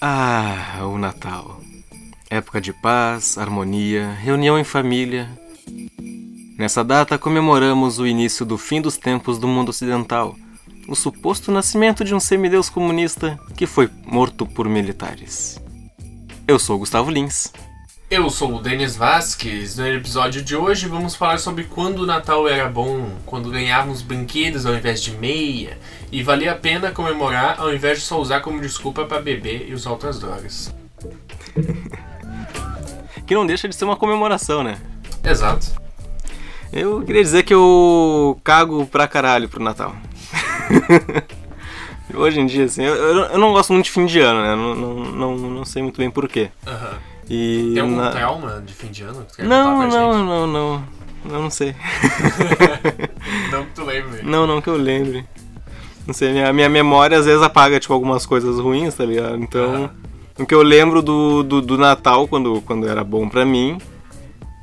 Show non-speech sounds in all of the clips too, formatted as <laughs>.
Ah, o Natal. Época de paz, harmonia, reunião em família. Nessa data comemoramos o início do fim dos tempos do mundo ocidental, o suposto nascimento de um semideus comunista que foi morto por militares. Eu sou Gustavo Lins. Eu sou o Denis Vasquez. No episódio de hoje vamos falar sobre quando o Natal era bom, quando ganhávamos brinquedos ao invés de meia e valia a pena comemorar ao invés de só usar como desculpa para beber e usar outras drogas. <laughs> que não deixa de ser uma comemoração, né? Exato. Eu queria dizer que eu cago pra caralho pro Natal. <laughs> Hoje em dia, assim, eu, eu, não gosto muito de fim de ano, né? Não, não, não, não sei muito bem porquê. Uhum. E Tem algum na... trauma de fim de ano? Que não, não, não, não. Eu não sei. <laughs> não que tu lembre. Não, não que eu lembre. Não sei, minha, minha memória às vezes apaga, tipo, algumas coisas ruins, tá ligado? Então, o que eu lembro do, do, do, Natal, quando, quando era bom pra mim,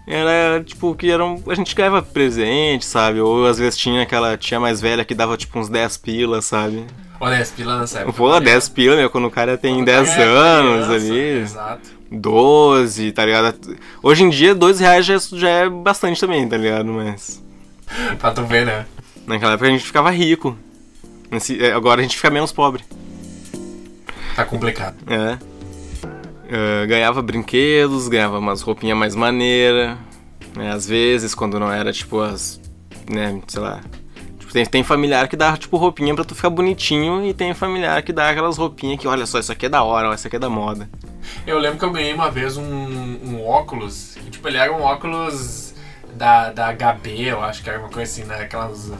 era, tipo, que era um, a gente ganhava presente, sabe? Ou às vezes tinha aquela tia mais velha que dava, tipo, uns 10 pilas, sabe? Pô, 10 pilas nessa época. Pô, 10 pilas, meu, quando o cara tem quando 10 anos criança, ali. Exato. 12, tá ligado? Hoje em dia, 2 reais já, já é bastante também, tá ligado? Mas. <laughs> pra tu ver, né? Naquela época a gente ficava rico. É, agora a gente fica menos pobre. Tá complicado. É. Uh, ganhava brinquedos, ganhava umas roupinhas mais maneiras. Né? Às vezes, quando não era tipo as. né, sei lá. Tipo, tem, tem familiar que dá tipo roupinha pra tu ficar bonitinho e tem familiar que dá aquelas roupinhas que, olha só, isso aqui é da hora, isso aqui é da moda. Eu lembro que eu ganhei uma vez um, um óculos, que tipo, ele era um óculos da, da HB, eu acho que era uma coisa assim, né? Aquelas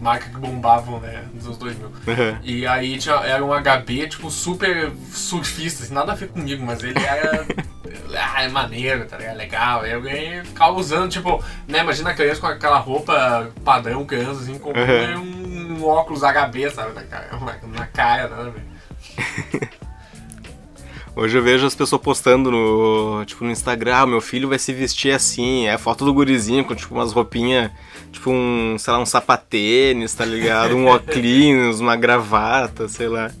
marcas que bombavam, né? Nos anos 2000. Uhum. E aí tinha, era um HB, tipo, super surfista, assim, nada a ver comigo, mas ele era. <laughs> ah, é maneiro, tá ligado? Legal. E ganhei, ficava usando, tipo, né? Imagina a criança com aquela roupa padrão, criança, assim, com uhum. um, um, óculos HB, sabe? Na cara, na cara, nada a ver. <laughs> Hoje eu vejo as pessoas postando no, tipo, no Instagram, ah, meu filho vai se vestir assim, é foto do gurizinho com tipo umas roupinhas, tipo um, sei lá, um sapatênis, tá ligado? Um <laughs> óculos, uma gravata, sei lá.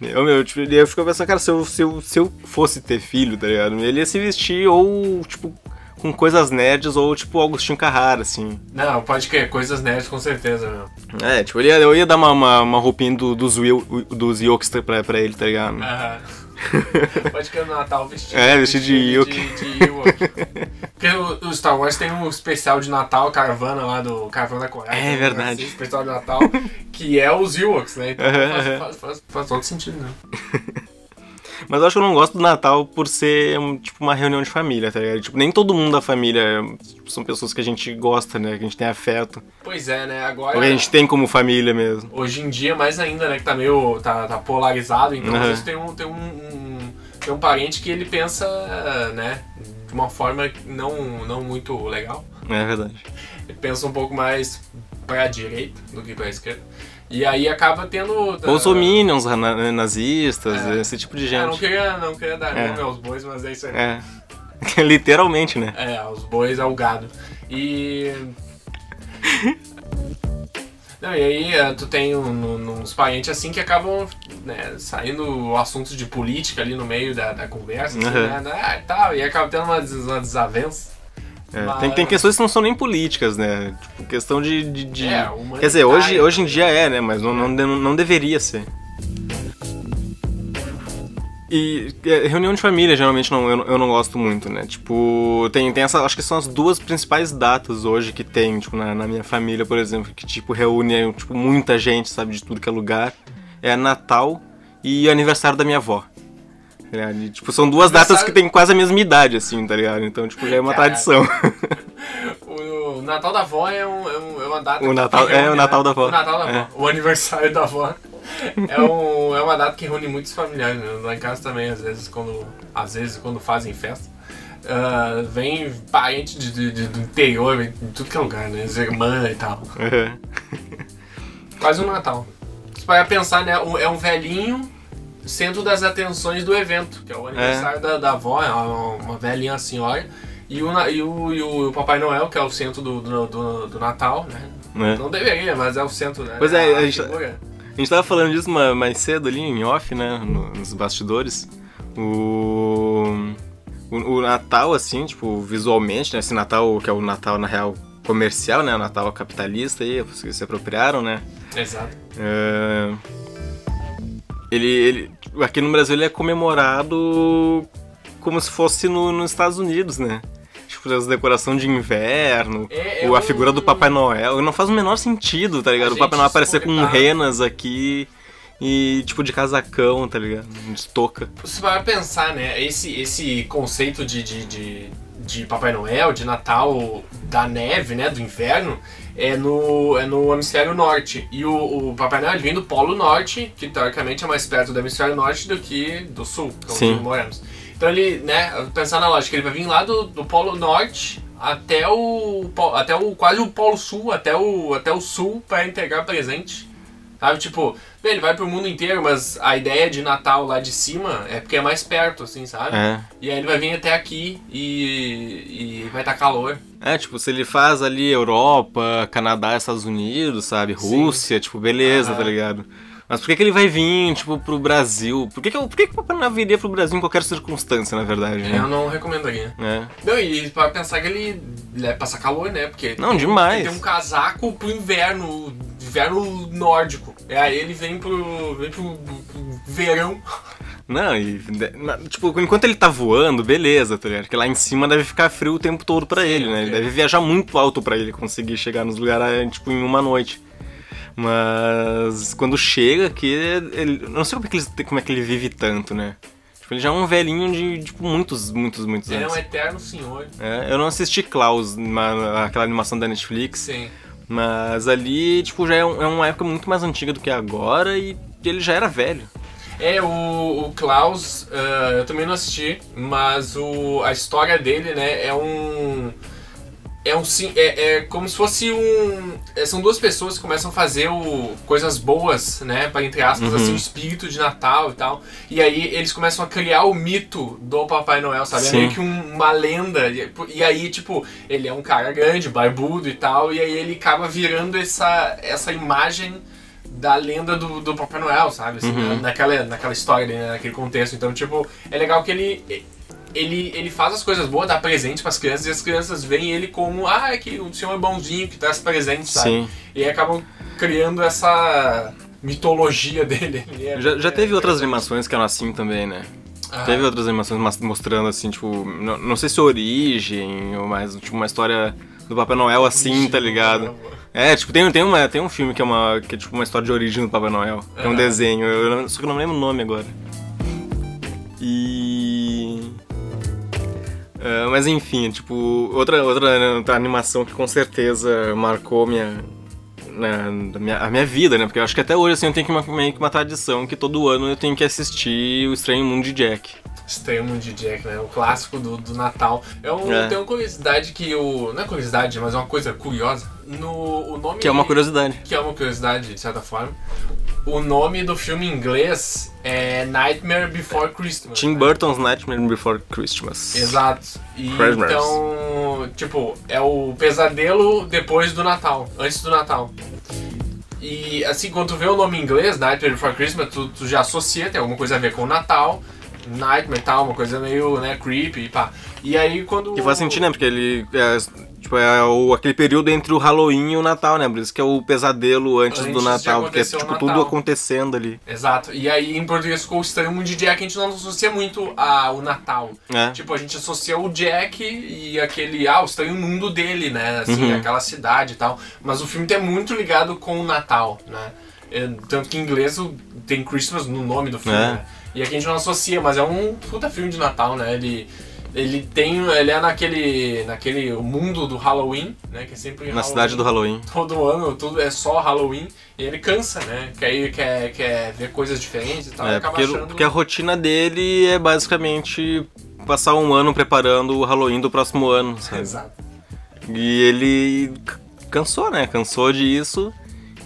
Eu, meu, tipo, eu fico pensando, cara, se eu, se, eu, se eu fosse ter filho, tá ligado? Ele ia se vestir ou, tipo, com coisas nerds ou tipo Augustinho Carrara, assim. Não, pode crer, coisas nerds com certeza, meu. É, tipo, eu ia, eu ia dar uma, uma, uma roupinha do, dos, dos Yokes pra, pra ele, tá ligado? Aham. <laughs> Pode que no Natal vestido. É, vestido de Ewok. De, de Porque o, o, Star Wars tem um especial de Natal, caravana lá do Caravana da Coreia. É verdade. Assim, especial de Natal, que é os Ewoks, né? Então faz, faz, faz, faz, todo sentido, né? <laughs> Mas eu acho que eu não gosto do Natal por ser, tipo, uma reunião de família, tá ligado? Tipo, nem todo mundo da família tipo, são pessoas que a gente gosta, né? Que a gente tem afeto. Pois é, né? Agora... Ou que a gente tem como família mesmo. Hoje em dia, mais ainda, né? Que tá meio... Tá, tá polarizado. Então, uhum. às vezes tem um... Tem um, um tem um parente que ele pensa, né, de uma forma não, não muito legal. É verdade. Ele pensa um pouco mais pra direita do que pra esquerda. E aí acaba tendo. Bolsominions, uh, nazistas, é. esse tipo de gente. É, não queria, não queria dar é. nome aos bois, mas é isso aí. É. <laughs> Literalmente, né? É, aos bois ao gado. E. <laughs> Não, e aí uh, tu tem um, uns parentes assim que acabam né, saindo assuntos de política ali no meio da, da conversa, assim, uhum. né? Ah, e tal, e acaba tendo uma, uma desavença. É, Mas... tem, tem questões que não são nem políticas, né? Tipo, questão de. de, de... É, Quer dizer, hoje, hoje em dia é, né? Mas não, não, não deveria ser. E é, reunião de família, geralmente não, eu, eu não gosto muito, né? Tipo, tem, tem essa. Acho que são as duas principais datas hoje que tem, tipo, na, na minha família, por exemplo, que tipo, reúne tipo, muita gente, sabe, de tudo que é lugar. É Natal e aniversário da minha avó. Tá tipo, são duas datas que tem quase a mesma idade, assim, tá ligado? Então, tipo, já é uma Caraca. tradição. <laughs> o Natal da avó é, um, é, um, é uma data. O Natal, é, o Natal da avó. O Natal da avó. É. O aniversário da avó é, um, é uma data que reúne muitos familiares. Né? Lá em casa também, às vezes, quando, às vezes, quando fazem festa. Uh, vem parente de, de, de, do interior, vem de tudo que é lugar, né? As irmãs e tal. Uhum. Quase um Natal. Você vai pensar, né? É um velhinho centro das atenções do evento, que é o aniversário é. da, da avó, é uma, uma velhinha senhora. E o, e, o, e o Papai Noel, que é o centro do, do, do, do Natal, né? É. Não deveria, mas é o centro, né? Pois é, a, a gente, A gente tava falando disso ma- mais cedo ali, em off, né? no- nos bastidores. O, o. o Natal, assim, tipo, visualmente, né? Esse Natal, que é o Natal, na real, comercial, né? O Natal capitalista aí, os que se apropriaram, né? Exato. É, Ele, ele. Aqui no Brasil ele é comemorado como se fosse no, nos Estados Unidos, né? Tipo, as decoração de inverno, É- é o- a um- figura do Papai Noel. Não faz o menor sentido, tá ligado? O Papai Noel aparecer com renas aqui e tipo de casacão, tá ligado? De touca. Você vai pensar, né? Esse, esse conceito de, de, de, de Papai Noel, de Natal da neve, né? Do inverno, é no, é no hemisfério norte. E o, o Papai Noel vem do Polo Norte, que teoricamente é mais perto do hemisfério norte do que do sul, que é onde Sim. moramos. Então ele, né? Pensar na lógica, ele vai vir lá do, do Polo Norte até o, até o quase o Polo Sul, até o, até o sul para entregar presente. Sabe, tipo, bem, ele vai pro mundo inteiro, mas a ideia de Natal lá de cima é porque é mais perto, assim, sabe? É. E aí ele vai vir até aqui e, e vai estar calor. É, tipo, se ele faz ali Europa, Canadá, Estados Unidos, sabe? Sim. Rússia, tipo, beleza, Aham. tá ligado? Mas por que, que ele vai vir, tipo, pro Brasil? Por que, que, por que, que o Papai Noel viria pro Brasil em qualquer circunstância, na verdade, Eu né? não recomendaria. É. Não, e para pensar que ele, é passar calor, né? Porque Não, tem- demais. Ele tem um casaco pro inverno, inverno nórdico. E aí ele vem pro, vem pro, pro verão. Não, e. Tipo, enquanto ele tá voando, beleza, tá ligado? Porque lá em cima deve ficar frio o tempo todo pra ele, né? Ele deve viajar muito alto pra ele conseguir chegar nos lugares, tipo, em uma noite. Mas quando chega aqui, ele. eu Não sei como é, que ele, como é que ele vive tanto, né? Tipo, ele já é um velhinho de, tipo, muitos, muitos, muitos Ele é anos. um eterno senhor. É, eu não assisti Klaus, uma- aquela animação da Netflix, Sim. mas ali, tipo, já é, um- é uma época muito mais antiga do que agora e ele já era velho. É, o, o Klaus, ah, eu também não assisti, mas o, a história dele, né, é um. É um sim- é, é como se fosse um. é, são duas pessoas que começam a fazer o, coisas boas, né? Para entre aspas, Uhum. assim, o espírito de Natal e tal. E aí eles começam a criar o mito do Papai Noel, sabe? É Sim. meio que um- uma lenda. E, e aí, tipo, ele é um cara grande, barbudo e tal, e aí ele acaba virando essa, essa imagem da lenda do, do Papai Noel, sabe? Assim, Uhum. na- naquela, naquela história, né? naquele contexto. Então, tipo, é legal que ele. Ele, ele faz as coisas boas, dá presente pras crianças e as crianças veem ele como, ah, é que o senhor é bonzinho que traz presente, sabe? Sim. E aí acabam criando essa mitologia dele. <laughs> Ele é- Já, já é teve outras interessante. animações que eram assim também, né? Ah, Teve outras animações mostrando assim, tipo, não, não sei se origem, ou mais, tipo, uma história do Papai Noel assim, tá ligado? É, tipo, tem, tem, uma, tem um filme que é, uma, que é tipo uma história de origem do Papai Noel. É um desenho, eu, só que eu não lembro o nome agora. Ah, mas enfim, tipo, outra, outra, outra animação que com certeza marcou minha, na, da minha, a minha vida, né? Porque eu acho que até hoje assim, eu tenho que uma, meio que uma tradição que todo ano eu tenho que assistir o Estranho Mundo de Jack. Extremo de Jack, né? O clássico do, do Natal. É um, É. Tem uma curiosidade que o. Não é curiosidade, mas é uma coisa curiosa. No, o nome. Que é uma curiosidade. que é uma curiosidade, de certa forma. O nome do filme em inglês é Nightmare Before Christmas. Tim né? Burton's Nightmare Before Christmas. Exato. E Christmas. então, tipo, é o pesadelo depois do Natal, antes do Natal. E assim, quando tu vê o nome em inglês, Nightmare Before Christmas, tu, tu já associa, tem alguma coisa a ver com o Natal. Nightmare e tal, uma coisa meio, né, creepy, pá. E aí quando... Que faz sentido, né? Porque ele é, tipo, é o, aquele período entre o Halloween e o Natal, né? Por isso que é o pesadelo antes, Antes do Natal, porque é tipo Natal. tudo acontecendo ali. Exato. E aí em português ficou o estranho mundo de Jack, a gente não associa muito ao Natal. É. Tipo, a gente associa o Jack e aquele, ah, o estranho mundo dele, né? Assim, Uhum. aquela cidade e tal. Mas o filme tem muito ligado com o Natal, né? É, Tanto que em inglês tem Christmas no nome do filme, É. né? E aqui a gente não associa, mas é um puta filme de Natal, né? Ele, ele tem. Ele é naquele. naquele mundo do Halloween, né? Que é sempre Na Halloween. cidade do Halloween. <laughs> Todo ano, tudo é só Halloween. E ele cansa, né? Quer, quer, quer ver coisas diferentes e tal. e É, acaba porque, achando... porque a rotina dele é basicamente passar um ano preparando o Halloween do próximo ano, sabe? <laughs> Exato. E ele cansou, né? Cansou disso.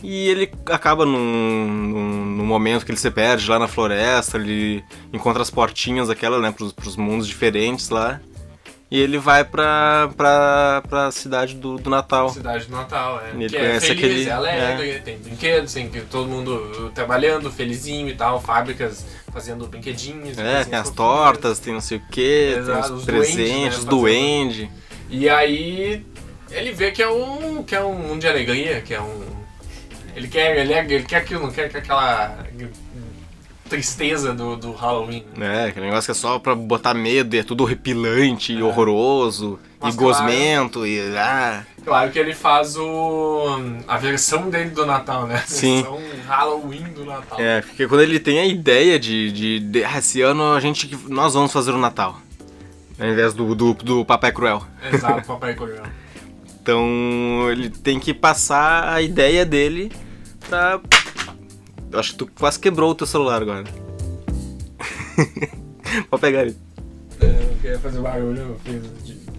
E ele acaba num, num, num momento que ele se perde lá na floresta, ele encontra as portinhas aquela, né, pros, pros mundos diferentes lá. E ele vai pra, pra, pra cidade do, do Natal. Cidade do Natal, é. Ele que conhece é feliz, aquele- é alegre, tem brinquedos, tem todo mundo trabalhando, felizinho e tal, fábricas fazendo brinquedinhos. É, tem as tortas, tem não sei o tem Exato, os os presentes, duendes, né, duende. E aí ele vê que é um que é um mundo de alegria, que é um ele quer ele, é- ele quer aquilo, não quer aquela tristeza do, do Halloween. É, aquele negócio que é só pra botar medo e é tudo horripilante e horroroso, Mas e gosmento, e. Ah, Claro que ele faz o a versão dele do Natal, né? A Sim. versão Halloween do Natal. é, porque quando ele tem a ideia de. de, de ah, esse ano a gente. Nós vamos fazer o Natal. Ao invés do, do, do Papai Cruel. Exato, <laughs> Papai Coelho. Então ele tem que passar a ideia dele pra. Eu acho que tu quase quebrou o teu celular agora. <laughs> Pode pegar ele. É, eu queria fazer barulho, eu fiz de. <laughs>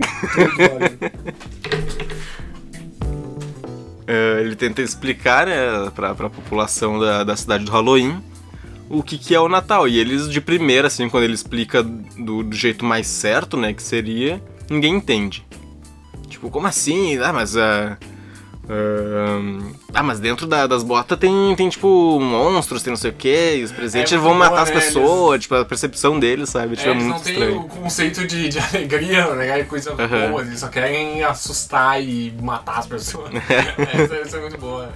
É, ele tenta explicar né, pra, pra população da, da cidade do Halloween o que, que é o Natal. E eles, de primeira, assim, quando ele explica do, do jeito mais certo, né, que seria, ninguém entende. Tipo, como assim? Ah, mas. ah, ah, ah, mas dentro da- das botas tem, tem, tipo, monstros, tem não sei o que, e os presentes muito vão matar as pessoas, tipo, a percepção deles, sabe? Tipo, É, é, eles não muito têm estranho. o conceito de, de <laughs> alegria, né? Coisa Aham. boa, eles só querem assustar e matar as pessoas. <laughs> essa, essa é muito boa.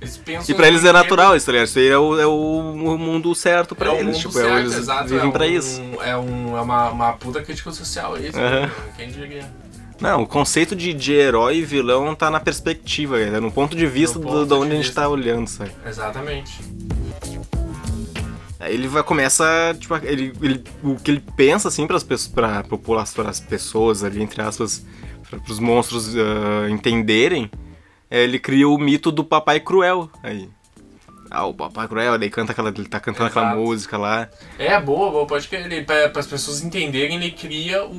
Eles pensam E pra eles é natural isso, tá ligado? Isso aí é o, é o mundo certo pra É eles, tipo, certo, é, eles exato, vivem é pra um- isso. É, um, é uma, uma puta crítica social isso, né? quem diria? Não, o conceito de, de herói e vilão tá na perspectiva, é no ponto de vista do, de onde de a gente vista. tá olhando, sabe? Exatamente. Aí ele vai começa, tipo, ele, ele, o que ele pensa assim para as pra população, pras pessoas ali entre aspas, para os monstros ah, entenderem, é, ele cria o mito do papai cruel aí. Ah, o papai cruel, daí canta aquela, ele tá cantando aquela Exato. música lá. É boa, boa, pode que ele, para as pessoas entenderem, ele cria o,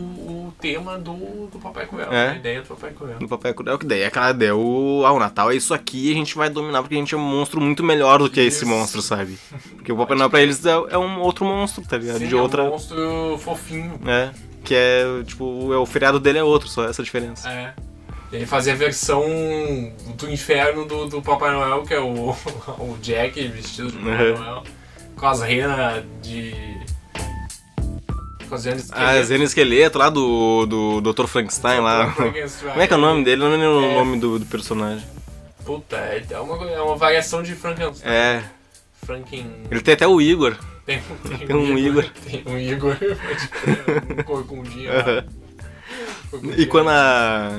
o tema do, do Papai Coelho, É. a ideia do Papai Coelho. Do papai cruel, que daí é aquela ideia, o, ah, o Natal é isso aqui e a gente vai dominar porque a gente é um monstro muito melhor do que esse Isso. monstro, sabe? Porque o <laughs> Papai Noel pra eles é, é um outro monstro, tá ligado? Sim, De outra. é um monstro fofinho. É. Que é, tipo, é, o feriado dele é outro, só essa diferença. É. Ele fazia a versão do inferno do, do Papai Noel, que é o, <laughs> o Jack vestido de Papai Uhum. Noel, com as renas de. Com as renas de Ah, Zeno Esqueleto lá do, do Dr. Frankenstein lá. Como é que é o nome dele? Eu não lembro É. o nome do, do personagem. Puta, é é uma, é uma variação de Frankenstein. É. Franken. Ele tem até o Igor. Tem, <laughs> Tem um Igor. Tem um Igor, <laughs> um corcundinho lá. E quando a.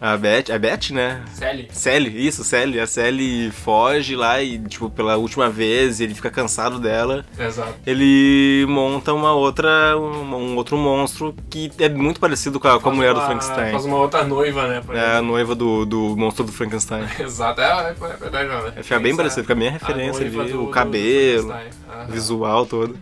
A Beth. A Beth, né? Sally. Sally, isso, Sally. A Sally foge lá e, tipo, pela última vez ele fica cansado dela. Exato. Ele monta uma outra. Um, um outro monstro que é muito parecido com a, com a mulher do uma- Frankenstein. Faz uma outra noiva, né? É a noiva do, do monstro do Frankenstein. <laughs> Exato, é, é verdade, né? É, fica bem parecido, fica bem a a referência noiva ali, do- o do cabelo, visual todo.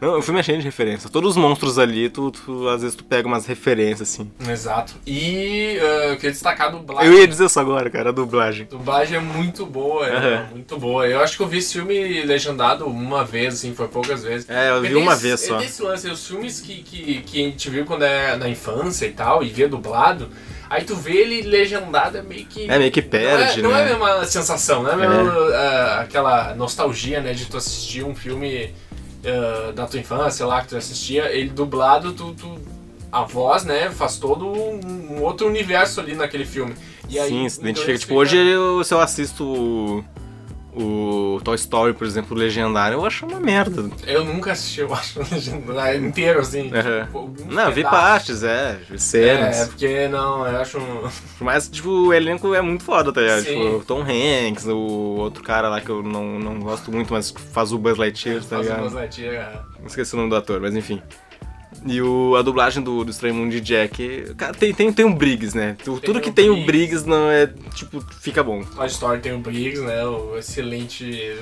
Não, o filme é cheio de referência. Todos os monstros ali, tu, tu- às vezes tu pega umas referências, assim. Exato. E uh, eu queria destacar a dublagem. Eu ia dizer isso agora, cara, a dublagem. A dublagem é muito boa, é Aham. muito boa. Eu acho que eu vi esse filme legendado uma vez, assim, foi poucas vezes. É, eu vi Porque uma tem vez esse- só. É desse lance, os filmes que, que, que a gente viu quando é na infância e tal, e via dublado, aí tu vê ele legendado, é meio que... É, meio que perde, não é, Não é né? a mesma sensação, não é, mesma, ah, aquela nostalgia, né, de tu assistir um filme ah, da tua infância, lá, que tu assistia, ele dublado, tu... tu a voz, né, faz todo um, um outro universo ali naquele filme. E aí, Sim, se então identifica. Tipo, ficam- hoje eu- se eu assisto o, o Toy Story, por exemplo, legendário, eu acho uma merda. Eu nunca assisti, eu acho, <laughs> legendado inteiro, assim. Aham. tipo, Não, vi partes, é, vi cenas. É, porque não, eu acho um. <laughs> Mas, tipo, o elenco é muito foda, tá ligado? Tipo, o Tom Hanks, o outro cara lá que eu não, não gosto muito, mas faz o Buzz Lightyear, tá Faz ligado? umas latias, Não esqueci o nome do ator, mas enfim. E o, a dublagem do, do Estranho Mundo de Jack, cara, tem, tem, tem um Briggs, né? Tu- Tudo que tem o Briggs. Briggs não é, tipo, fica bom. Toy Story tem o Briggs, né? O excelente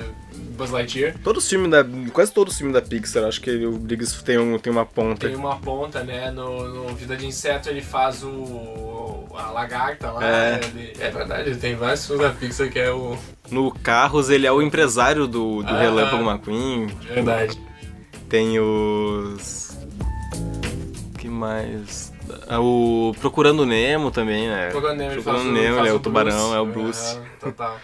Buzz Lightyear. Todos os filmes da. Quase todos os filmes da Pixar, acho que o Briggs tem, um, tem uma ponta. Tem uma ponta, né? No, no Vida de Inseto ele faz o. a lagarta lá. É. né, ele- é verdade, tem vários filmes da Pixar que é o. No Carros, ele é o empresário do, do Aham. Relâmpago McQueen. Verdade. Tem os. Que mais. Ah, O Procurando Nemo também, né? Procurando Nemo, Procurando Nemo, ele é o o tubarão, Bruce. é o Bruce. Aham, total.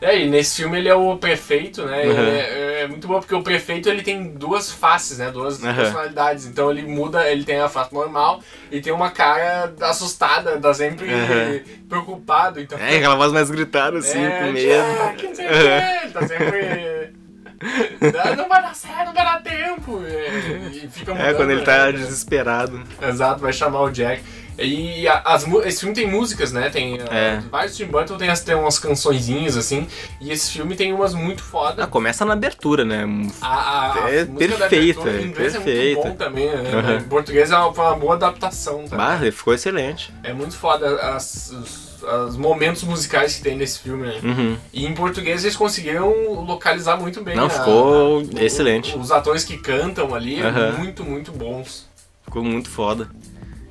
E aí, nesse filme ele é o prefeito, né? Aham. é, é muito bom porque o prefeito ele tem duas faces, né? Duas Aham. personalidades. Então ele muda, ele tem a face normal e tem uma cara assustada, tá sempre Aham. preocupado. Então, É, aquela voz mais gritada, assim, É, com medo. Jack, não sei o ele tá sempre. "Ah, não vai dar certo, não vai dar tempo. E, e fica É, mudando, quando ele tá né? desesperado. Exato, vai chamar o Jack. E as, esse filme tem músicas, né? Tem É. uh, vários Tim Burton tem, tem umas cançõezinhas assim. E esse filme tem umas muito foda. Ah, começa na abertura, né? A, a, a É abertura em é inglês é perfeito. muito bom também. né? Aham. Em português é uma, uma boa adaptação. Tá? Bah, ficou excelente. É muito foda as, os, os momentos musicais que tem nesse filme. Né? Uhum. E em português eles conseguiram localizar muito bem. Não, a- ficou a- excelente. Os atores que cantam ali, Aham. muito, muito bons. Ficou muito foda.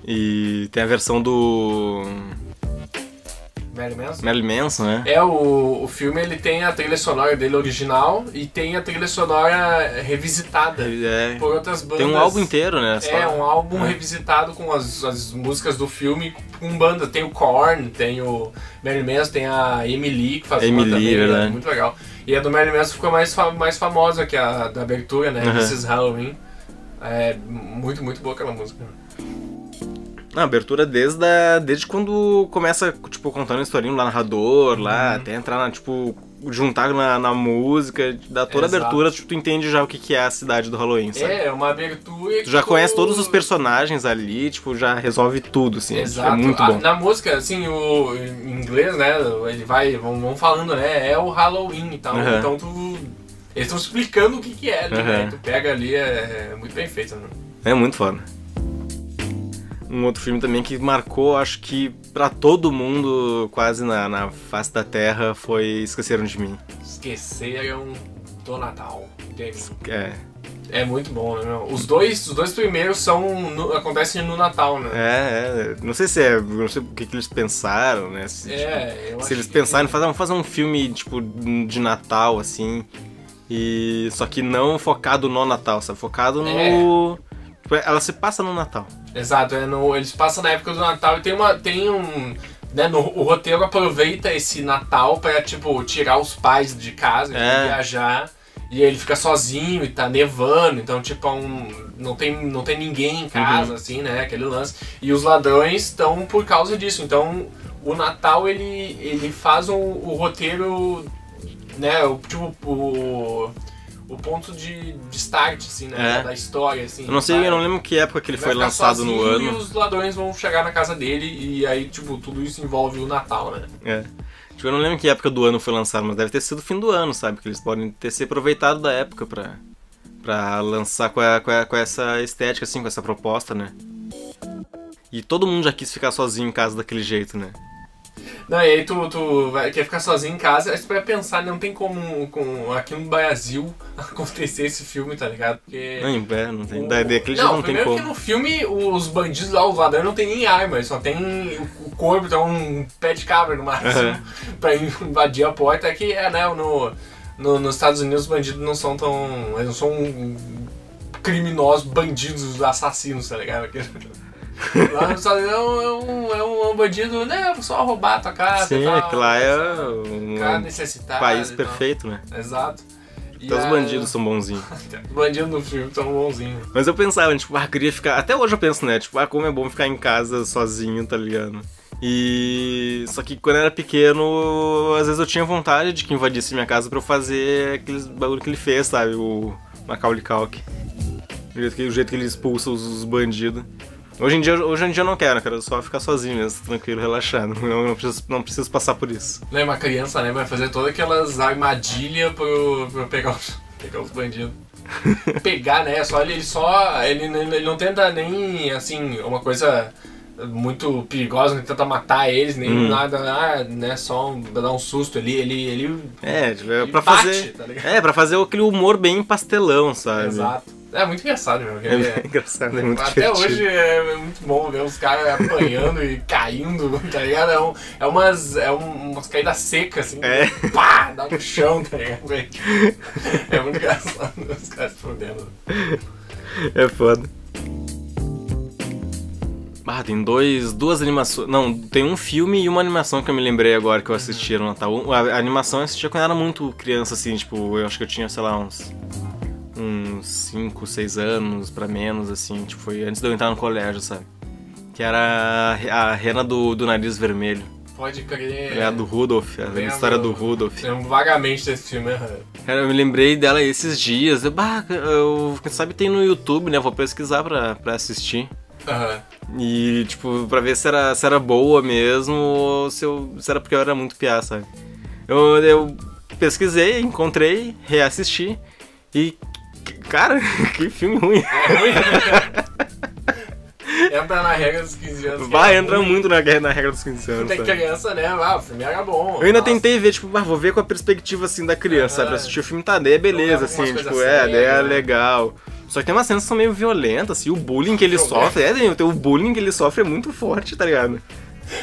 E tem a versão do Marilyn Manson, né? É, o, o filme ele tem a trilha sonora dele original e tem a trilha sonora revisitada É, por outras bandas. tem um álbum inteiro, né? Só- É, um álbum É. revisitado com as, as músicas do filme com banda. Tem o Korn, tem o Marilyn Manson, tem a Emily que faz uma Emily, também, verdade. é muito legal. E a do Marilyn Manson ficou mais, mais famosa que a da abertura, né? Is Halloween. É muito, muito boa aquela música. Na abertura desde, a, desde quando começa, tipo, contando a historinha lá, narrador, lá, Uhum. até entrar, na, tipo, juntar na, na música, dá toda a abertura, tipo, tu entende já o que, que é a cidade do Halloween, sabe? É, uma abertura Tu já conhece todos os personagens ali, tipo, já resolve tudo, assim. Exato. É muito Ah, bom. na música, assim, o, em inglês, né, ele vai, vão, vão falando, né, é o Halloween e tal. Aham. Então tu. Eles estão explicando o que, que é ali, né? Aham. Tu pega ali, é, é muito bem feito, né? É muito foda. Um outro filme também que marcou, acho que pra todo mundo, quase na, na face da Terra, foi Esqueceram de Mim. Esqueceram do Natal. É, É muito bom, né, meu? Os dois, os dois primeiros são no- acontecem no Natal, né? é, é, não sei se é, não sei o que, que eles pensaram, né? Se, tipo, É, eu Se eles que- pensarem, fazer, vamos fazer um filme, tipo, de Natal, assim, e só que não focado no Natal, sabe? Focado no... tipo, Ela se passa no Natal. Exato, é no, eles passam na época do Natal e tem uma. Tem um. Né, no, o roteiro aproveita esse Natal pra, tipo, tirar os pais de casa, É. viajar. E ele fica sozinho e tá nevando, então, tipo, é um, não, tem, não tem ninguém em casa, assim, né? Aquele lance. E os ladrões estão por causa disso. Então, o Natal, ele, ele faz o, o roteiro, né? O, tipo, o, o ponto de, de start, assim, né? É. Da história, assim. Eu não sei, eu não lembro que época que ele Vai foi lançado no sozinho E ano. os ladrões vão chegar na casa dele e aí, tipo, tudo isso envolve o Natal, né? É. Tipo, eu não lembro que época do ano foi lançado, mas deve ter sido fim do ano, sabe? Que eles podem ter se aproveitado da época pra, pra lançar com, a- com, a- com essa estética, assim, com essa proposta, né? E todo mundo já quis ficar sozinho em casa daquele jeito, né? Não, e aí tu, tu vai, quer ficar sozinho em casa, aí tu vai pensar, não tem como com, aqui no Brasil <laughs> acontecer esse filme, tá ligado? Porque. Não, é, não tem. o- Da, daquele não tem primeiro como. que no filme os bandidos lá, os ladrões não tem nem arma, eles só tem o corpo, então um pé de cabra no máximo Aham. <laughs> pra invadir a porta. É que é, né, no, no- nos Estados Unidos os bandidos não são tão. Eles não são criminosos, bandidos, assassinos, tá ligado? <laughs> Lá nos Estados Unidos é um, é um, é um- é um bandido, né? Só roubar a tua casa. Sim, tal, é que lá é um um país perfeito, né? Exato. E Até os bandidos são bonzinhos. <laughs> Os bandidos no filme são bonzinhos. Mas eu pensava, tipo, ah, queria ficar. Até hoje eu penso, né? Tipo, ah, como é bom ficar em casa sozinho, tá ligado? E. Só que quando eu era pequeno, às vezes eu tinha vontade de que invadisse minha casa pra eu fazer aqueles bagulho que ele fez, sabe? O Macaulay Culkin. O jeito que, o jeito que ele expulsa os, os bandidos. Hoje em, dia, hoje em dia eu não quero, eu quero só ficar sozinho mesmo, tranquilo, relaxado. Não, não, preciso, não preciso passar por isso. Uma criança, né? Vai fazer todas aquelas armadilhas pro, pro pegar os, pegar os bandidos. <laughs> Pegar, né? Só ele, ele só. Ele, ele não tenta nem, assim, uma coisa muito perigosa, não tenta matar eles, nem Uhum. nada, ah, né? Só um- dar um susto ali. Ele. ele É, tipo, é Ele pra bate, fazer. tá ligado? é, pra fazer aquele humor bem pastelão, sabe? Exato. É muito engraçado, meu. É bem engraçado, é muito Até divertido. hoje é muito bom ver os caras apanhando e caindo, tá ligado? É, um, é umas, é um- umas caídas secas, assim. É. Pá, dá no chão, tá ligado? É muito engraçado os caras se fodendo. É foda. Ah, tem dois, duas animações. Não, tem um filme e uma animação que eu me lembrei agora que eu assisti no Natal. A, a animação eu assistia quando eu era muito criança, assim, tipo, eu acho que eu tinha, sei lá, uns. Uns 5, 6 anos pra menos, assim, tipo, foi antes de eu entrar no colégio, sabe? Que era a, rena do, do nariz vermelho. Pode crer. É a do Rudolph, a Lembro. história do Rudolph. Lembro vagamente desse filme, aham. Cara, eu me lembrei dela esses dias. Eu, bah, eu, quem sabe tem no YouTube, né? Vou pesquisar pra, pra assistir. Aham. E, tipo, pra ver se era, se era boa mesmo ou se, eu, se era porque eu era muito piá, sabe? Eu, eu pesquisei, encontrei, reassisti e. Cara, <laughs> que filme ruim. É <laughs> ruim? Entra na regra dos 15 anos. Vai, é entra ruim. muito na, na regra dos 15 anos. Tem sabe? criança, né? Ah, o filme era bom. Eu ainda Nossa. tentei ver, tipo, ah, vou ver com a perspectiva assim da criança, sabe? Pra assistir o filme, tá, daí é beleza, assim, tipo, a é, daí é né? legal. Só que tem umas cenas que são meio violentas, assim, o bullying que ele sofre, é, o bullying que ele sofre é muito forte, tá ligado?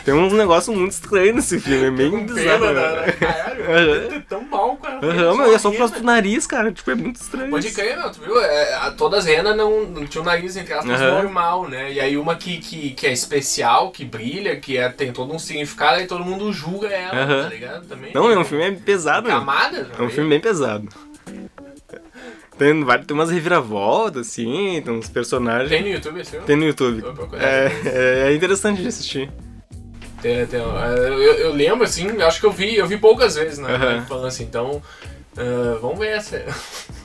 Tem uns negócios muito estranhos nesse filme, é meio bizarro. pena, né? né? Caralho, <laughs> é tão mal, cara. Mas é só por causa do nariz, cara, tipo, é muito estranho. Pode crer, meu, tu viu? É, todas as renas não, não tinham nariz, entre aspas, Aham. normal, né? E aí uma que, que, que é especial, que brilha, que é, tem todo um significado, aí todo mundo julga ela, Aham. tá ligado? Também. Não, é um filme pesado, né? Camadas, É um filme bem pesado. Tem, vai- tem umas reviravoltas, assim, tem uns personagens. Tem no YouTube esse filme? Tem no YouTube. É, é, é interessante de assistir. Tem, tem, é, eu, eu lembro, assim, acho que eu vi, eu vi poucas vezes na Aham. na infância, então. ah, vamos ver essa. <laughs>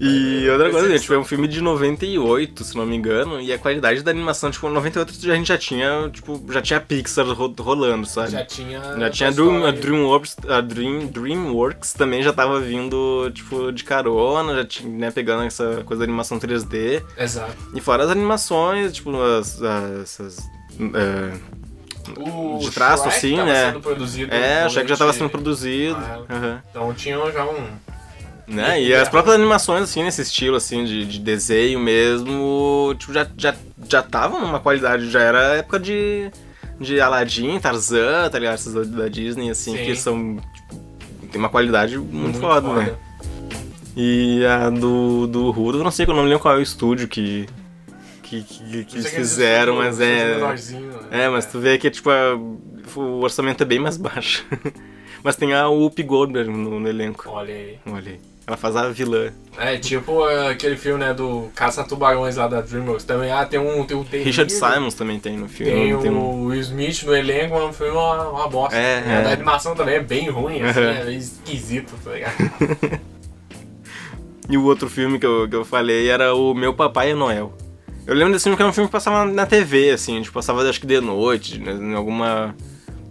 E outra coisa, tipo, é um filme de 98, se não me engano, e a qualidade da animação, tipo, em 98 a gente já tinha, tipo, já tinha Pixar ro- rolando, sabe? Já tinha. Já tinha a, Dream, a. Dreamworks, a Dream, DreamWorks também já tava vindo, tipo, de carona, já tinha, né, pegando essa coisa da animação 3D. Exato. E fora as animações, tipo, as, as- essas... é, O De traço, Shrek assim, tava né? É, achei que já tava durante- sendo produzido. Ah, aham. Então tinha já um. Né? E as próprias animações, assim, nesse estilo, assim, de, de desenho mesmo, tipo, já, já, já estavam numa qualidade, já era época de, de Aladdin, Tarzan, tá ligado? Essas da, Disney, assim, Sim. que são, tipo, tem uma qualidade muito, foda, né? E a do, do eu não sei, eu não lembro qual é o estúdio que, que, que, que eles fizeram, mas é... É, mas tu vê que, tipo, a- o orçamento é bem mais baixo. <laughs> mas tem a Whoopi Goldberg no, no elenco. Olha aí. Olha aí. Ela faz a vilã. É, tipo uh, aquele filme, né, do Caça-Tubarões lá da DreamWorks. Também, ah, tem um... Tem um tem Richard Simons também tem no filme. Tem tem o Will Smith no elenco, mas filme é uma, uma bosta. É, A é. da animação também é bem ruim, assim, Uhum. é esquisito, tá ligado? <laughs> E o outro filme que eu, que eu falei era o Meu Papai é Noel. Eu lembro desse filme que era um filme que passava na TV, assim, tipo, passava acho que de noite, né, em alguma.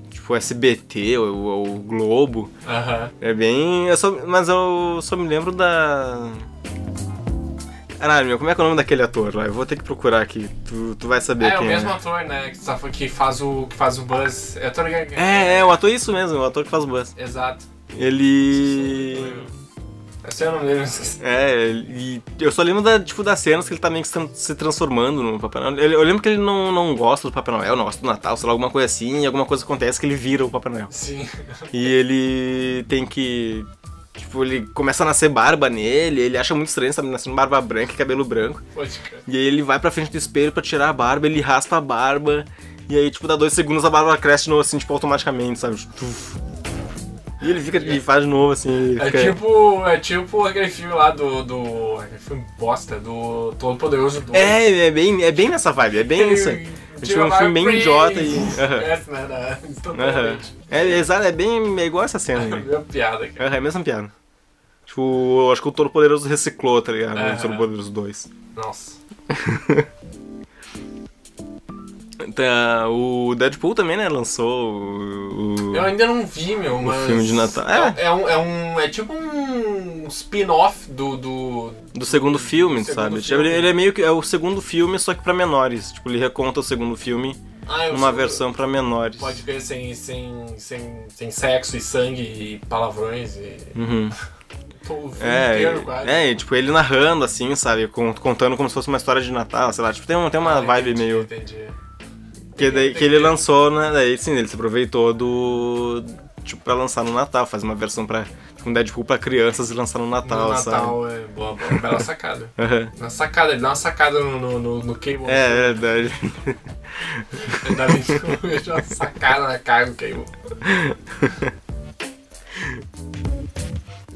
Tipo, SBT ou, ou Globo. Aham. É bem. eu só- mas eu só me lembro da. Caralho, meu, como é que é o nome daquele ator lá? Eu vou ter que procurar aqui. Tu, tu vai saber É, o quem mesmo é. ator, né, que, só- que, faz o, que faz o Buzz. Eu tô ligado. que- É, é, o ator é isso mesmo, o ator que faz o Buzz. Exato. Ele. Eu sei o nome dele. É, e eu só lembro da, tipo, das cenas que ele tá meio que se tran- se transformando no Papai Noel. Eu, eu lembro que ele não, não gosta do Papai Noel, não gosta do Natal, sei lá, alguma coisa assim, e alguma coisa acontece que ele vira o Papai Noel. Sim. E ele tem que. Tipo, ele começa a nascer barba nele, ele acha muito estranho, sabe? Nascendo barba branca e cabelo branco. Pode crer. E aí ele vai pra frente do espelho pra tirar a barba, ele raspa a barba, e aí, tipo, dá dois segundos a barba cresce de novo, assim, tipo, automaticamente, sabe? Tuf. E ele fica e faz de novo, assim. É fica- tipo, é tipo aquele filme lá do. do aquele filme bosta, do Todo Poderoso 2. É, é bem, é bem nessa vibe, é bem isso aí. É tipo um filme bem idiota e. Essa, né? Instantaneamente. É, exato, é bem é igual essa cena aí. <laughs> Meu piada, cara. É a mesma piada. Tipo, eu acho que o Todo Poderoso reciclou, tá ligado? Aham. O Todo Poderoso 2. Nossa. <laughs> Tá, o Deadpool também, né? Lançou o. o- Eu ainda não vi, meu, mas. filme de Natal. É, é um, é um. É tipo um spin-off do. do. Do segundo filme, Do segundo sabe? Tipo, filme. Ele, ele é meio que. É o segundo filme, só que pra menores. Tipo, ele reconta o segundo filme Ah, numa sou- versão pra menores. Pode ver sem, sem, sem, sem sexo e sangue e palavrões e. Uhum. <laughs> O É, inteiro quase. é, e, tipo, ele narrando, assim, sabe? con- Contando como se fosse uma história de Natal, sei lá. Tipo, tem, um- tem uma Ah, vibe entendi, meio. Entendi. Que, daí, que ele lançou, né? Daí sim, ele se aproveitou do. Tipo, pra lançar no Natal, faz uma versão pra. Um Deadpool pra crianças e lançar no Natal, no sabe? Natal é boa, boa, bela sacada. <laughs> Uma sacada, ele dá uma sacada no, no, no, no cable. É, é. <laughs> Ainda bem que eu vejo uma sacada na cara do Cable.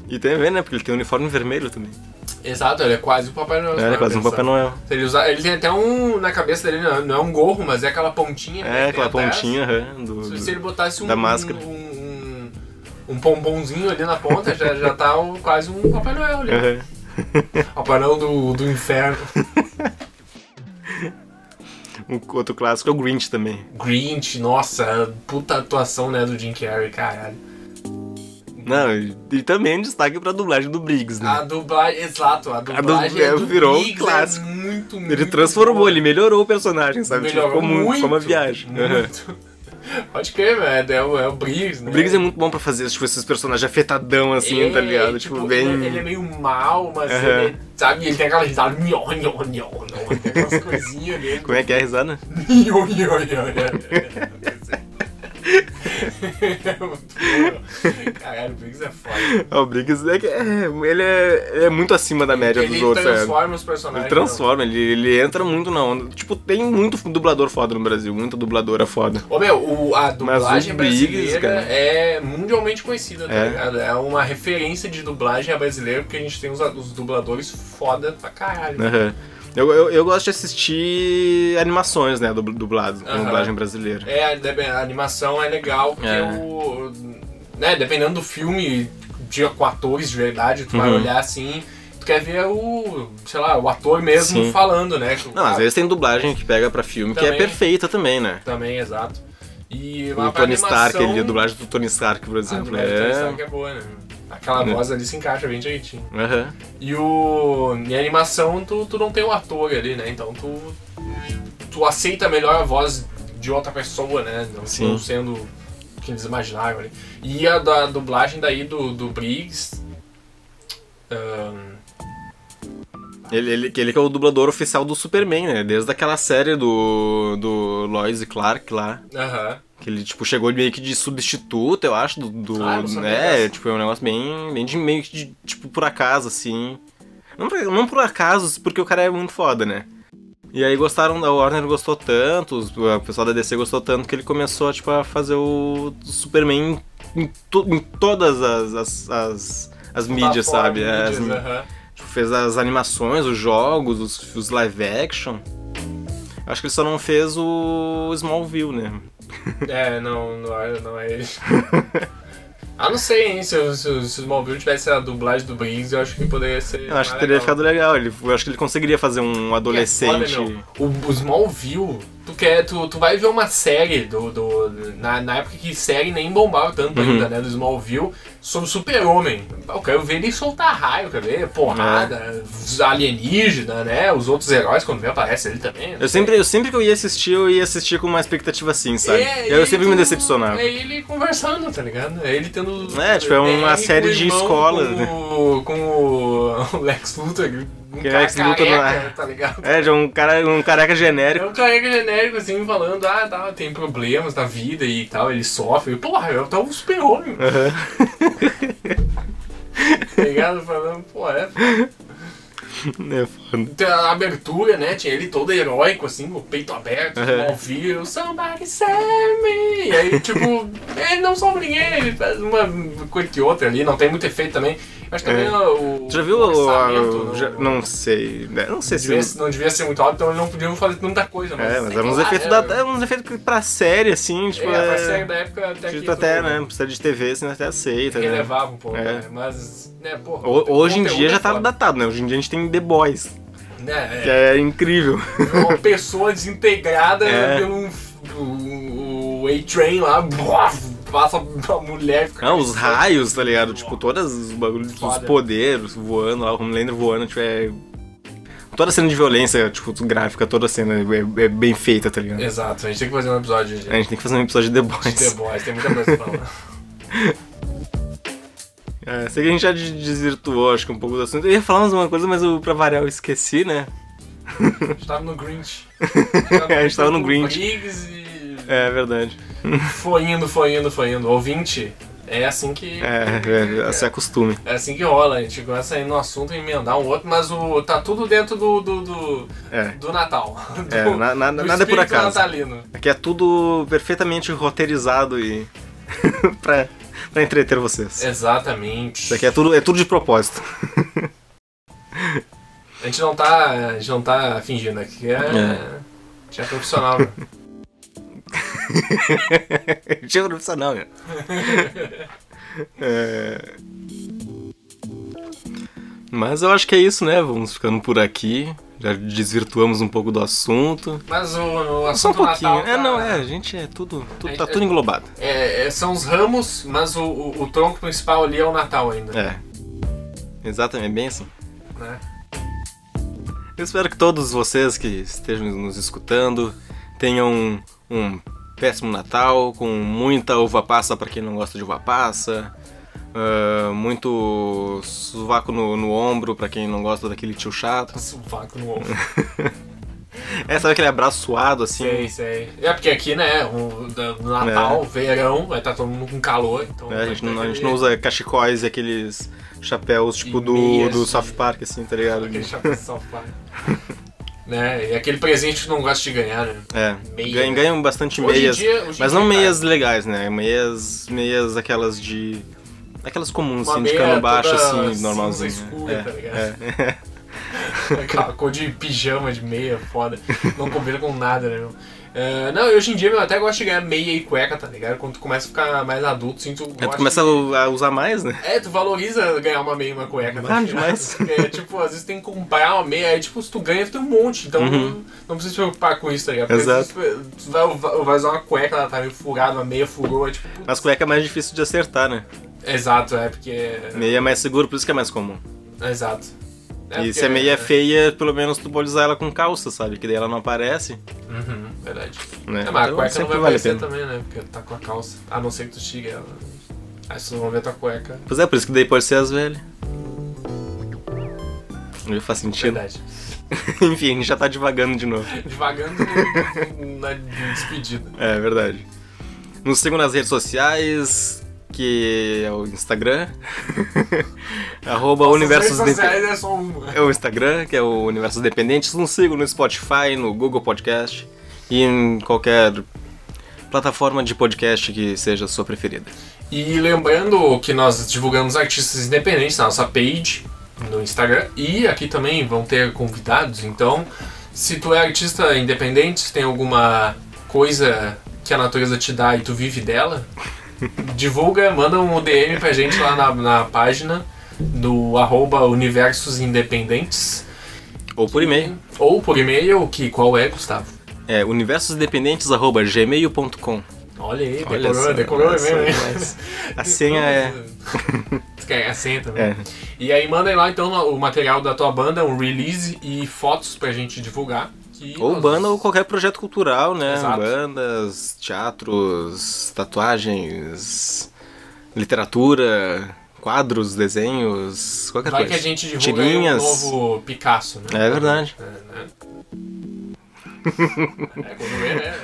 E tem a ver, né? Porque ele tem um uniforme vermelho também. Exato, ele é quase o Papai Noel. É, ele é quase um. Papai Noel. Ele, usa, ele tem até um. Na cabeça dele, não, não é um gorro, mas é aquela pontinha. né, É, aquela pontinha aham, do, Se, ele botasse um. da máscara. Um, um, um pompomzinho ali na ponta, já, já tá o- quase um Papai Noel ali. Aham. <laughs> Papai Noel do, do inferno. <laughs> Um outro clássico é o Grinch também. Grinch, nossa, puta atuação, né, do Jim Carrey, caralho. Não, e, e também destaque pra dublagem do Briggs, né? A dublagem, exato, a dublagem du- é, do virou um Briggs clássico. É muito, muito ele transformou, boa. ele melhorou o personagem, sabe? Tipo, Melhorou ficou muito, ficou uma viagem. <laughs> Muito. Pode crer, velho, é, o- é o Briggs, né? O Briggs é muito bom pra fazer tipo, esses personagens afetadão, assim, É, tá ligado? Tipo, bem. Ele, ele é meio mal, mas Aham. ele, sabe, ele tem aquela risada, nho, nho, nho, nho, tem aquelas coisinhas dele. Como é que é a risada? Nho, nho, nho, nho. É muito bom. Caralho, o Briggs é foda. O Briggs é, que- é, ele é, ele é muito acima da média Ele dos outros, sabe? transforma os personagens. Ele transforma, ele, ele entra muito na onda. Tipo, tem muito dublador foda no Brasil, muita dubladora foda. Ô meu, o- a dublagem Briggs, brasileira é mundialmente conhecida, tá É. ligado? É uma referência de dublagem a brasileira, porque a gente tem os, os dubladores foda pra caralho. Aham. Eu, eu, eu gosto de assistir animações, né, dub- dubladas, com Aham. dublagem brasileira. É, a, a animação é legal, porque É. o. Né, dependendo do filme, de, com atores de verdade, tu vai Uhum. olhar assim, tu quer ver o. sei lá, o ator mesmo Sim. falando, né? Não, às cara- vezes tem dublagem que pega pra filme que é Também. perfeita também, né? Também, exato. E O Tony Stark, animação- ele, a dublagem do Tony Stark, por A exemplo. dublagem do Tony É. Stark é boa, né? Aquela Né. voz ali se encaixa bem direitinho. Aham. E o. E a animação, tu, tu não tem o ator ali, né? Então tu. Tu aceita melhor a voz de outra pessoa, né? Não, Sim. não sendo o que eles imaginaram ali. E a da dublagem daí do, do Briggs. ahn, Ele, ele, ele que é o dublador oficial do Superman, né? Desde aquela série do, do Lois e Clark lá. Aham. Que ele, tipo, chegou meio que de substituto, eu acho, do... do Ah, né? dessa. Tipo, é um negócio bem, bem de meio que de, tipo, por acaso, assim. Não, por- não por acaso, porque o cara é muito foda, né? E aí gostaram, a Warner gostou tanto, o pessoal da DC gostou tanto que ele começou, tipo, a fazer o Superman em, to- em todas as, as, as, as mídias, plataforma, sabe? É, as- mídias, aham. Tipo, fez as animações, os jogos, os, os live action. Acho que ele só não fez o Smallville, né? <laughs> É, não, não é, não é ele. <laughs> ah, não sei, hein? Se, o- se, se o Smallville tivesse a dublagem do Briggs, eu acho que poderia ser. Eu acho que teria legal. ficado legal. Ele, eu acho que ele conseguiria fazer um Que é foda, adolescente. o, o Smallville, tu, quer, tu, tu vai ver uma série do. do na, na época que série nem bombava tanto Uhum. ainda, né? Do Smallville, sobre Super-Homem. Eu quero ver ele soltar raio, quero ver porrada, É. os alienígenas, né? Os outros heróis, quando vem, aparece ele também. não eu, sei. sempre, eu sempre que eu ia assistir, eu ia assistir com uma expectativa assim, sabe? É, e aí eu sempre me decepcionava. É ele conversando, tá ligado? É ele tendo. É, tipo, é uma ele série de escola, Com, né? o- com o <laughs> Lex Luthor, um Que cara Lex Luthor não é. careca, tá ligado? É, de um, cara, um careca É genérico. um careca genérico, assim, falando, ah, tá, tem problemas na vida e tal, ele sofre. Porra, eu tava um super-homem, <laughs> tá ligado? Falando, pô, é. É foda. A abertura, né? Tinha ele todo heróico, assim, com o peito aberto, Uhum. com o ouvido, somebody save me! E aí, tipo, <laughs> ele não salva ninguém, ele faz uma coisa que outra ali, não tem muito efeito também. Mas também É. o. Já viu o o. o- já- não sei. né? Não sei se. devia, não devia ser muito alto, então eles não podiam fazer tanta coisa, mas. É, mas eram uns lá, efeitos, né? da, eram uns efeitos pra série, assim, tipo. É, pra é- série da época até que. Até, né? Precisa de TV, assim, até aceita, né? Relevava um pouco, É. né? Mas, né, porra. Ho- Hoje em dia é já tá datado, né? Hoje em dia a gente tem The Boys, Né, que é. é incrível. Uma pessoa desintegrada <laughs> É. pelo um, o, o A-Train lá, buá, passa pra mulher. Não, os raios, tá ligado? Tipo, todos os bagulhos, os poderes voando lá, o Homelander voando, tipo, é... Toda cena de violência, tipo, gráfica, toda cena é, é bem feita, tá ligado? Exato, a gente tem que fazer um episódio de, A gente tem que fazer um episódio de The de Boys. The Boys, tem muita coisa pra falar. <laughs> É, sei que a gente já de- desvirtuou, acho que um pouco do assunto. Eu ia falar mais uma coisa, mas eu, pra variar eu esqueci, né? A gente tava no Grinch. <laughs> A gente tava no com Grinch. Briggs e É verdade. Foi indo, foi indo, foi indo. Ouvinte, É assim que. É, é, se acostume. É assim que rola, a gente começa a ir no assunto e emendar um outro, mas o, tá tudo dentro do, do, do, É. do Natal. Do, É, na- na- do nada é por acaso. natalino. Aqui é tudo perfeitamente roteirizado e. <laughs> pra, pra entreter vocês. Exatamente. Isso aqui é tudo, é tudo de propósito. A gente não tá. A gente não tá fingindo aqui. É, É. a gente é profissional. né? <laughs> Tinha profissional, né? É... Mas eu acho que é isso, né? Vamos ficando por aqui. Já desvirtuamos um pouco do assunto. Mas o, o Só um assunto pouquinho. Natal. É, tá- não, é, a gente é tudo. tudo É, tá é- tudo englobado. é, é, são os ramos, mas o, o, o tronco principal ali é o Natal ainda. É. Exatamente, é bem assim. Né? Eu espero que todos vocês que estejam nos escutando tenham um péssimo Natal, com muita uva passa para quem não gosta de uva passa, ah, muito sovaco no, no ombro para quem não gosta daquele tio chato. <laughs> Sovaco no ovo. É, sabe aquele abraço suado assim? Sei, sei. É porque aqui, né, o, Natal, verão, vai estar todo mundo com calor, então. É, a, gente não, a gente não usa cachecóis e aqueles chapéus tipo E do, do né? South Park, assim, tá ligado? Aquele chapéu de South Park. <laughs> né? E aquele presente que não gosta de ganhar, né? É, Meia. ganham, ganham bastante Hoje meias. dia- mas dia, não cara, meias legais, né? Meias, meias aquelas de. Aquelas comuns, assim, de cano baixo, assim, normalzinho. escura, é, tá ligado? é. <laughs> <laughs> Aquela cor de pijama de meia, foda. Não combina com nada, né, meu? É, não, hoje em dia meu, eu até gosto de ganhar meia e cueca, tá ligado? Quando tu começa a ficar mais adulto, assim, tu, Aí tu começa de- a usar mais, né? É, tu valoriza ganhar uma meia e uma cueca, tá ligado? demais. Porque, tipo, às vezes tem que comprar uma meia, aí, tipo, se tu ganha, tu tem um monte. Então, Uhum. não precisa se preocupar com isso, tá ligado? Porque Exato. Tu, tu vai, vai usar uma cueca, ela tá meio furada, uma meia furou, é tipo... putz. Mas cueca é mais difícil de acertar, né? Exato, é, porque... Meia é mais seguro, por isso que é mais comum. Exato. É e porque- se a meia é feia, pelo menos tu pode usar ela com calça, sabe? Que daí ela não aparece, Uhum, verdade. né? É, mas a Então, cueca não sempre vai vale a aparecer também, né? Porque tá com a calça. A não ser que tu estigue ela. Aí vocês vão ver tua cueca. Pois é, por isso que daí pode ser as velhas. Não faz sentido. Verdade. <laughs> Enfim, a gente já tá divagando de novo. Devagando <laughs> na despedida. É verdade. Nos sigam nas redes sociais, que é o Instagram. <laughs> Arroba Universos redes Depe- sociais é. É o Instagram, que é o Universos Dependentes. Nos sigam no Spotify, no Google Podcast e em qualquer plataforma de podcast que seja a sua preferida. E lembrando que nós divulgamos artistas independentes na nossa page no Instagram e aqui também vão ter convidados. Então, se tu é artista independente, se tem alguma coisa que a natureza te dá e tu vive dela, divulga, manda um DM pra gente lá na, na página do arroba Universos Independentes Ou por e-mail. ou por e-mail, que qual é, Gustavo? É universosdependentes.gmail.com Olha aí, Olha decorou, só, decorou olha mesmo, mas A senha é... <laughs> A senha também? é. E aí mandem lá então o material da tua banda, um release e fotos pra gente divulgar. Que Ou nós- banda ou qualquer projeto cultural, né? Exato. Bandas, teatros, tatuagens, literatura, quadros, desenhos, qualquer Vai que coisa. a gente divulga aí um Tirinhas. novo Picasso, né? É verdade. É, né? É, quando vê, né?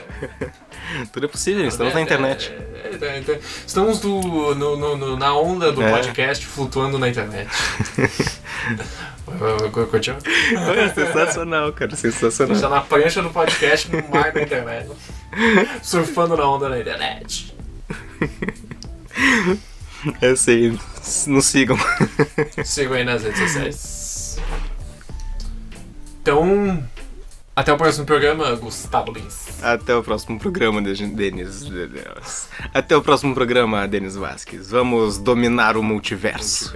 Tudo é possível, estamos na É, internet. é, é, é, é. Estamos do, no- no- na onda do É. podcast flutuando na internet. <laughs> Continua? É sensacional, cara, sensacional. Está na prancha do podcast no mar da internet. Surfando na onda da internet. É isso aí, nos sigam. Sigam aí nas redes sociais. Então, até o próximo programa, Gustavo Lins. Até o próximo programa, De- Denis. Até o próximo programa, Denis Vasquez. Vamos dominar o multiverso.